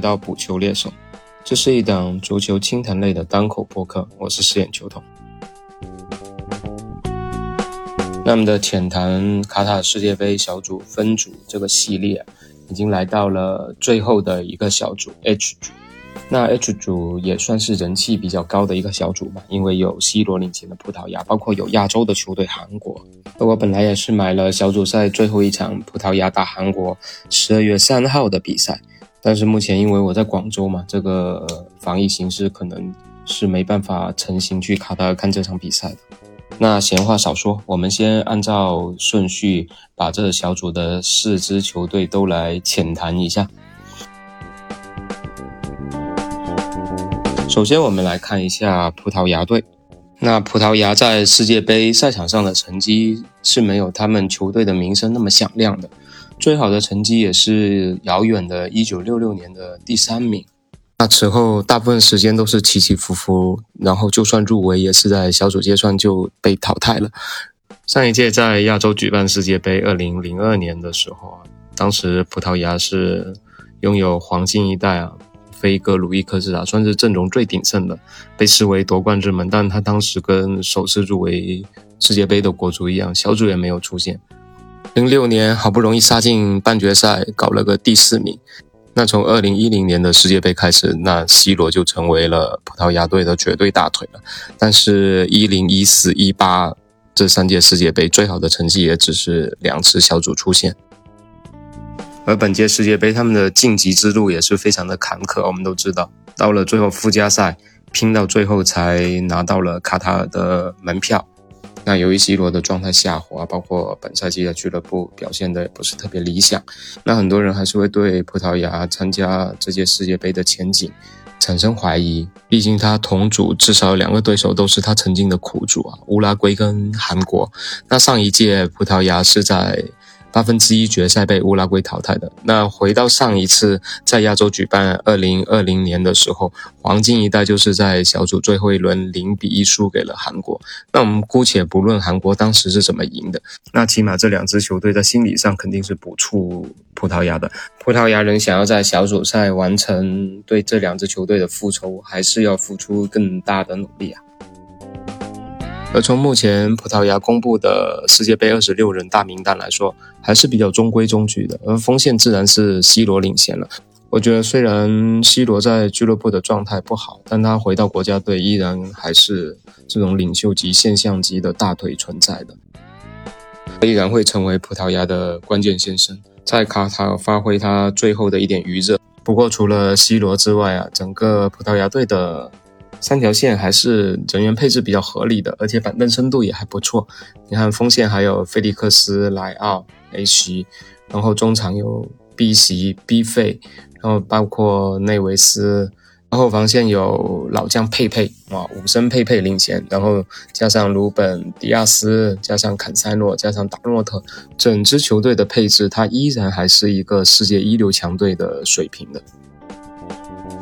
到补球猎手，这是一档足球清谈类的单口播客，我是饰演球童。那么的浅谈卡塔尔世界杯小组分组这个系列，已经来到了最后的一个小组 H 组。那 H 组也算是人气比较高的一个小组吧，因为有 C 罗领衔的葡萄牙，包括有亚洲的球队韩国。我本来也是买了小组赛最后一场葡萄牙打韩国十二月三号的比赛，但是目前因为我在广州嘛，这个防疫形势可能是没办法成行去卡塔尔看这场比赛的。那闲话少说，我们先按照顺序把这小组的四支球队都来浅谈一下。首先，我们来看一下葡萄牙队。那葡萄牙在世界杯赛场上的成绩是没有他们球队的名声那么响亮的，最好的成绩也是遥远的1966年的第三名。那此后大部分时间都是起起伏伏，然后就算入围也是在小组阶段就被淘汰了。上一届在亚洲举办世界杯，2002年的时候啊，当时葡萄牙是拥有黄金一代啊。菲戈鲁伊科斯塔算是阵容最鼎盛的，被视为夺冠之门。但他当时跟首次入围世界杯的国足一样，小组也没有出现。零六年好不容易杀进半决赛，搞了个第四名。那从二零一零年的世界杯开始，那 C 罗就成为了葡萄牙队的绝对大腿了。但是，一零一四一八这三届世界杯最好的成绩也只是两次小组出线。而本届世界杯，他们的晋级之路也是非常的坎坷。我们都知道，到了最后附加赛，拼到最后才拿到了卡塔尔的门票。那由于 C 罗的状态下滑，包括本赛季的俱乐部表现的也不是特别理想，那很多人还是会对葡萄牙参加这届世界杯的前景产生怀疑。毕竟他同组至少两个对手都是他曾经的苦主啊，乌拉圭跟韩国。那上一届葡萄牙是在。八分之一决赛被乌拉圭淘汰的。那回到上一次在亚洲举办二零二零年的时候，黄金一代就是在小组最后一轮零比一输给了韩国。那我们姑且不论韩国当时是怎么赢的，那起码这两支球队在心理上肯定是不怵葡萄牙的。葡萄牙人想要在小组赛完成对这两支球队的复仇，还是要付出更大的努力啊。而从目前葡萄牙公布的世界杯二十六人大名单来说，还是比较中规中矩的。而锋线自然是 C 罗领先了。我觉得虽然 C 罗在俱乐部的状态不好，但他回到国家队依然还是这种领袖级、现象级的大腿存在的，依然会成为葡萄牙的关键先生，在卡塔发挥他最后的一点余热。不过除了 C 罗之外啊，整个葡萄牙队的。三条线还是人员配置比较合理的，而且板凳深度也还不错。你看锋线还有菲利克斯、莱奥、A 席，然后中场有 B 席、B 费，然后包括内维斯，然后防线有老将佩佩哇，武生佩佩领衔，然后加上鲁本迪亚斯，加上坎塞洛，加上达洛特，整支球队的配置，它依然还是一个世界一流强队的水平的。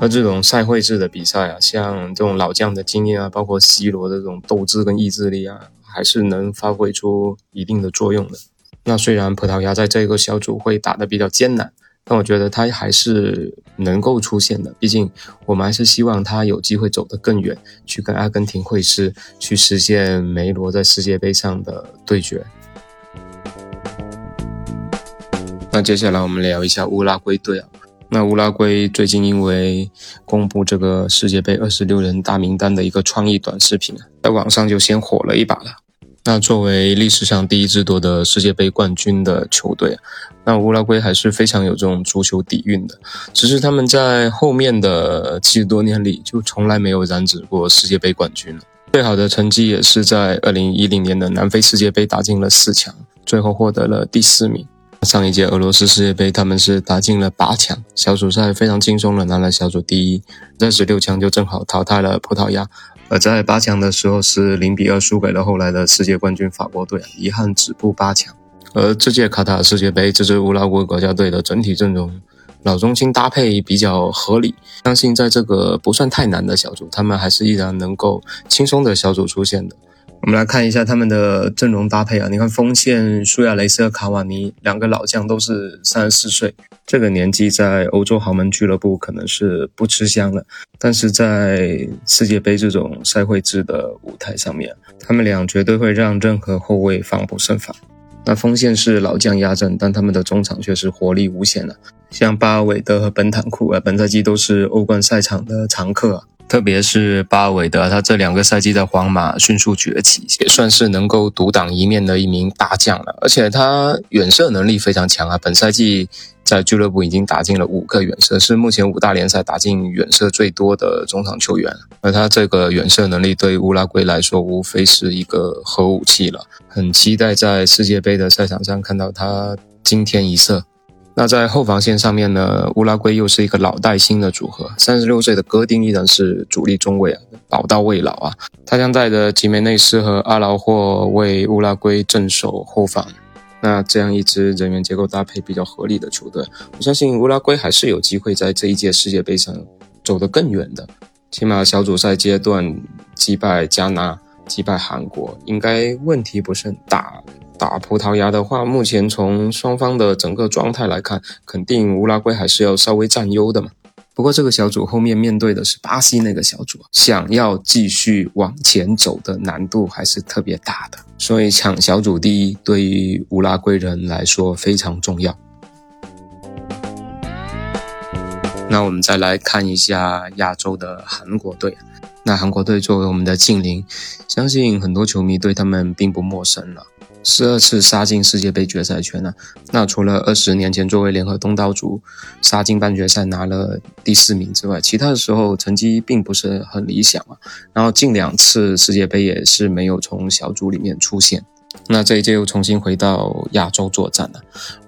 那这种赛会制的比赛啊，像这种老将的经验啊，包括 C 罗的这种斗志跟意志力啊，还是能发挥出一定的作用的。那虽然葡萄牙在这个小组会打得比较艰难，但我觉得他还是能够出现的。毕竟我们还是希望他有机会走得更远，去跟阿根廷会师，去实现梅罗在世界杯上的对决。那接下来我们聊一下乌拉圭队啊。那乌拉圭最近因为公布这个世界杯二十六人大名单的一个创意短视频，在网上就先火了一把了。那作为历史上第一支夺得世界杯冠军的球队，那乌拉圭还是非常有这种足球底蕴的。只是他们在后面的七十多年里就从来没有染指过世界杯冠军了。最好的成绩也是在二零一零年的南非世界杯打进了四强，最后获得了第四名。上一届俄罗斯世界杯，他们是打进了八强，小组赛非常轻松的拿了小组第一，在十六强就正好淘汰了葡萄牙，而在八强的时候是零比二输给了后来的世界冠军法国队，遗憾止步八强。而这届卡塔尔世界杯，这支乌拉圭国家队的整体阵容老中青搭配比较合理，相信在这个不算太难的小组，他们还是依然能够轻松的小组出线的。我们来看一下他们的阵容搭配啊，你看锋线苏亚雷斯和卡瓦尼两个老将都是三十四岁，这个年纪在欧洲豪门俱乐部可能是不吃香的，但是在世界杯这种赛会制的舞台上面，他们俩绝对会让任何后卫防不胜防。那锋线是老将压阵，但他们的中场却是活力无限的，像巴尔韦德和本坦库啊，本赛季都是欧冠赛场的常客啊。特别是巴尔韦德，他这两个赛季在皇马迅速崛起，也算是能够独当一面的一名大将了。而且他远射能力非常强啊！本赛季在俱乐部已经打进了五个远射，是目前五大联赛打进远射最多的中场球员。而他这个远射能力对乌拉圭来说，无非是一个核武器了。很期待在世界杯的赛场上看到他惊天一射。那在后防线上面呢，乌拉圭又是一个老带新的组合。三十六岁的戈丁依然是主力中卫啊，老到未老啊。他将带着吉梅内斯和阿劳霍为乌拉圭镇守后防。那这样一支人员结构搭配比较合理的球队，我相信乌拉圭还是有机会在这一届世界杯上走得更远的。起码小组赛阶段击败加纳、击败韩国，应该问题不是很大。打葡萄牙的话，目前从双方的整个状态来看，肯定乌拉圭还是要稍微占优的嘛。不过这个小组后面面对的是巴西那个小组，想要继续往前走的难度还是特别大的，所以抢小组第一对于乌拉圭人来说非常重要。那我们再来看一下亚洲的韩国队，那韩国队作为我们的近邻，相信很多球迷对他们并不陌生了。十二次杀进世界杯决赛圈呢？那除了二十年前作为联合东道主杀进半决赛拿了第四名之外，其他的时候成绩并不是很理想啊。然后近两次世界杯也是没有从小组里面出现。那这一届又重新回到亚洲作战了，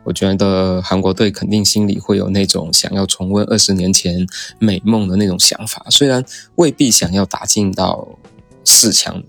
我觉得韩国队肯定心里会有那种想要重温二十年前美梦的那种想法，虽然未必想要打进到四强。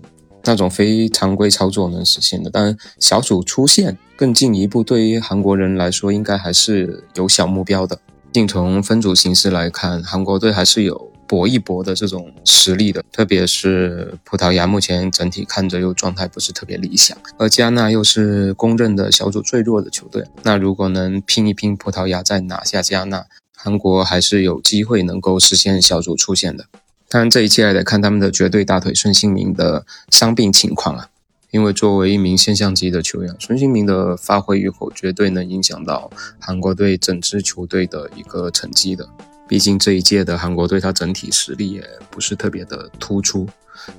那种非常规操作能实现的，但小组出线更进一步，对于韩国人来说，应该还是有小目标的。并从分组形势来看，韩国队还是有搏一搏的这种实力的。特别是葡萄牙，目前整体看着又状态不是特别理想，而加纳又是公认的小组最弱的球队。那如果能拼一拼葡萄牙，再拿下加纳，韩国还是有机会能够实现小组出线的。当然，这一切还得看他们的绝对大腿孙兴民的伤病情况啊。因为作为一名现象级的球员，孙兴民的发挥与否绝对能影响到韩国队整支球队的一个成绩的。毕竟这一届的韩国队，他整体实力也不是特别的突出，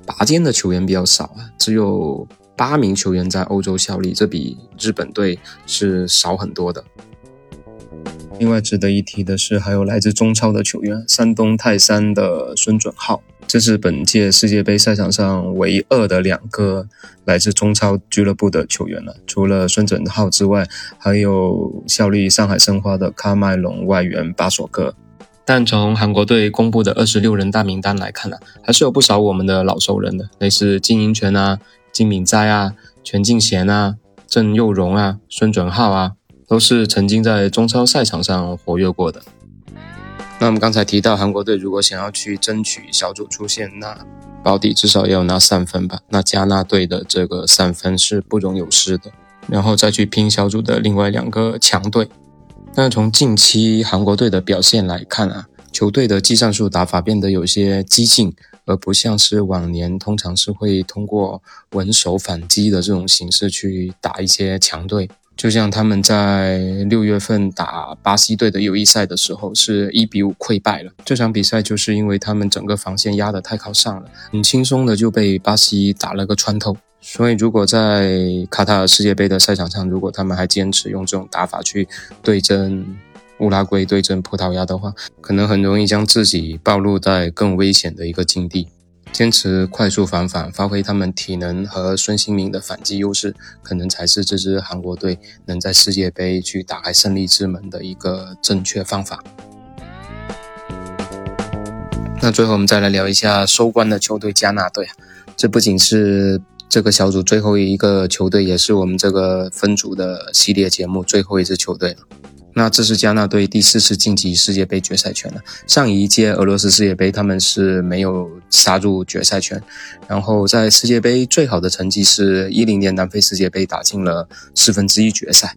拔尖的球员比较少啊，只有八名球员在欧洲效力，这比日本队是少很多的。另外值得一提的是，还有来自中超的球员，山东泰山的孙准浩，这是本届世界杯赛场上唯二的两个来自中超俱乐部的球员了。除了孙准浩之外，还有效力上海申花的喀麦隆外援巴索克。但从韩国队公布的二十六人大名单来看呢，还是有不少我们的老熟人的，类似金英权啊、金敏哉啊、全敬贤啊、郑佑荣啊、孙准浩啊。都是曾经在中超赛场上活跃过的。那我们刚才提到，韩国队如果想要去争取小组出线，那保底至少要拿三分吧。那加纳队的这个三分是不容有失的。然后再去拼小组的另外两个强队。那从近期韩国队的表现来看啊，球队的技战术打法变得有些激进，而不像是往年通常是会通过稳守反击的这种形式去打一些强队。就像他们在六月份打巴西队的友谊赛的时候，是一比五溃败了。这场比赛就是因为他们整个防线压得太靠上了，很轻松的就被巴西打了个穿透。所以，如果在卡塔尔世界杯的赛场上，如果他们还坚持用这种打法去对阵乌拉圭、对阵葡萄牙的话，可能很容易将自己暴露在更危险的一个境地。坚持快速反反，发挥他们体能和孙兴民的反击优势，可能才是这支韩国队能在世界杯去打开胜利之门的一个正确方法。那最后我们再来聊一下收官的球队加纳队，这不仅是这个小组最后一个球队，也是我们这个分组的系列节目最后一支球队了。那这是加纳队第四次晋级世界杯决赛圈了。上一届俄罗斯世界杯他们是没有杀入决赛圈，然后在世界杯最好的成绩是一零年南非世界杯打进了四分之一决赛。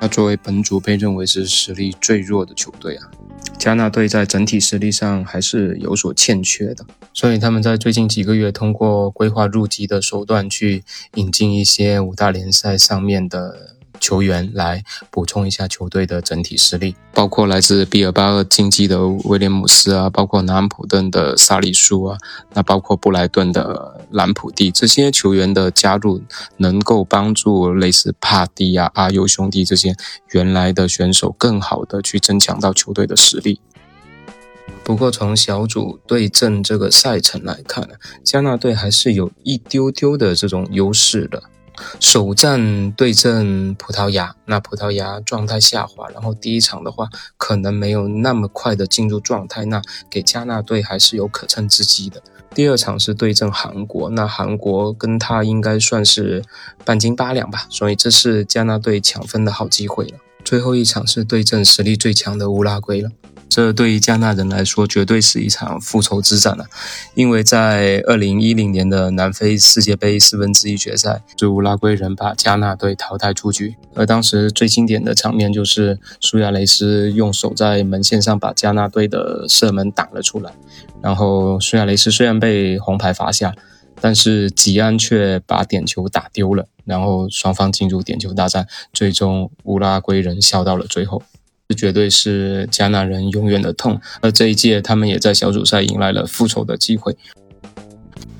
那作为本组被认为是实力最弱的球队啊，加纳队在整体实力上还是有所欠缺的，所以他们在最近几个月通过规划入籍的手段去引进一些五大联赛上面的。球员来补充一下球队的整体实力，包括来自毕尔巴鄂竞技的威廉姆斯啊，包括南安普顿的萨里苏啊，那包括布莱顿的兰普蒂这些球员的加入，能够帮助类似帕蒂啊、阿尤兄弟这些原来的选手更好的去增强到球队的实力。不过从小组对阵这个赛程来看呢，加纳队还是有一丢丢的这种优势的。首战对阵葡萄牙，那葡萄牙状态下滑，然后第一场的话可能没有那么快的进入状态，那给加纳队还是有可乘之机的。第二场是对阵韩国，那韩国跟他应该算是半斤八两吧，所以这是加纳队抢分的好机会了。最后一场是对阵实力最强的乌拉圭了。这对于加纳人来说，绝对是一场复仇之战了，因为在二零一零年的南非世界杯四分之一决赛，是乌拉圭人把加纳队淘汰出局。而当时最经典的场面就是苏亚雷斯用手在门线上把加纳队的射门挡了出来，然后苏亚雷斯虽然被红牌罚下，但是吉安却把点球打丢了，然后双方进入点球大战，最终乌拉圭人笑到了最后。这绝对是加纳人永远的痛，而这一届他们也在小组赛迎来了复仇的机会。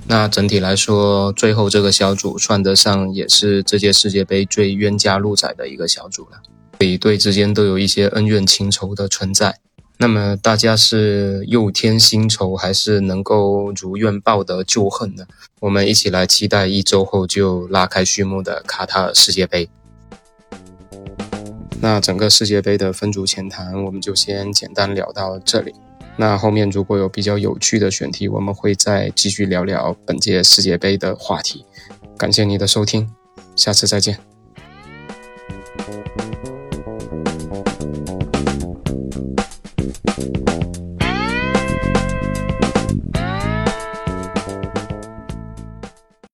那整体来说，最后这个小组算得上也是这届世界杯最冤家路窄的一个小组了，每队之间都有一些恩怨情仇的存在。那么大家是又添新仇，还是能够如愿报得旧恨呢？我们一起来期待一周后就拉开序幕的卡塔尔世界杯。那整个世界杯的分组浅谈，我们就先简单聊到这里。那后面如果有比较有趣的选题，我们会再继续聊聊本届世界杯的话题。感谢你的收听，下次再见。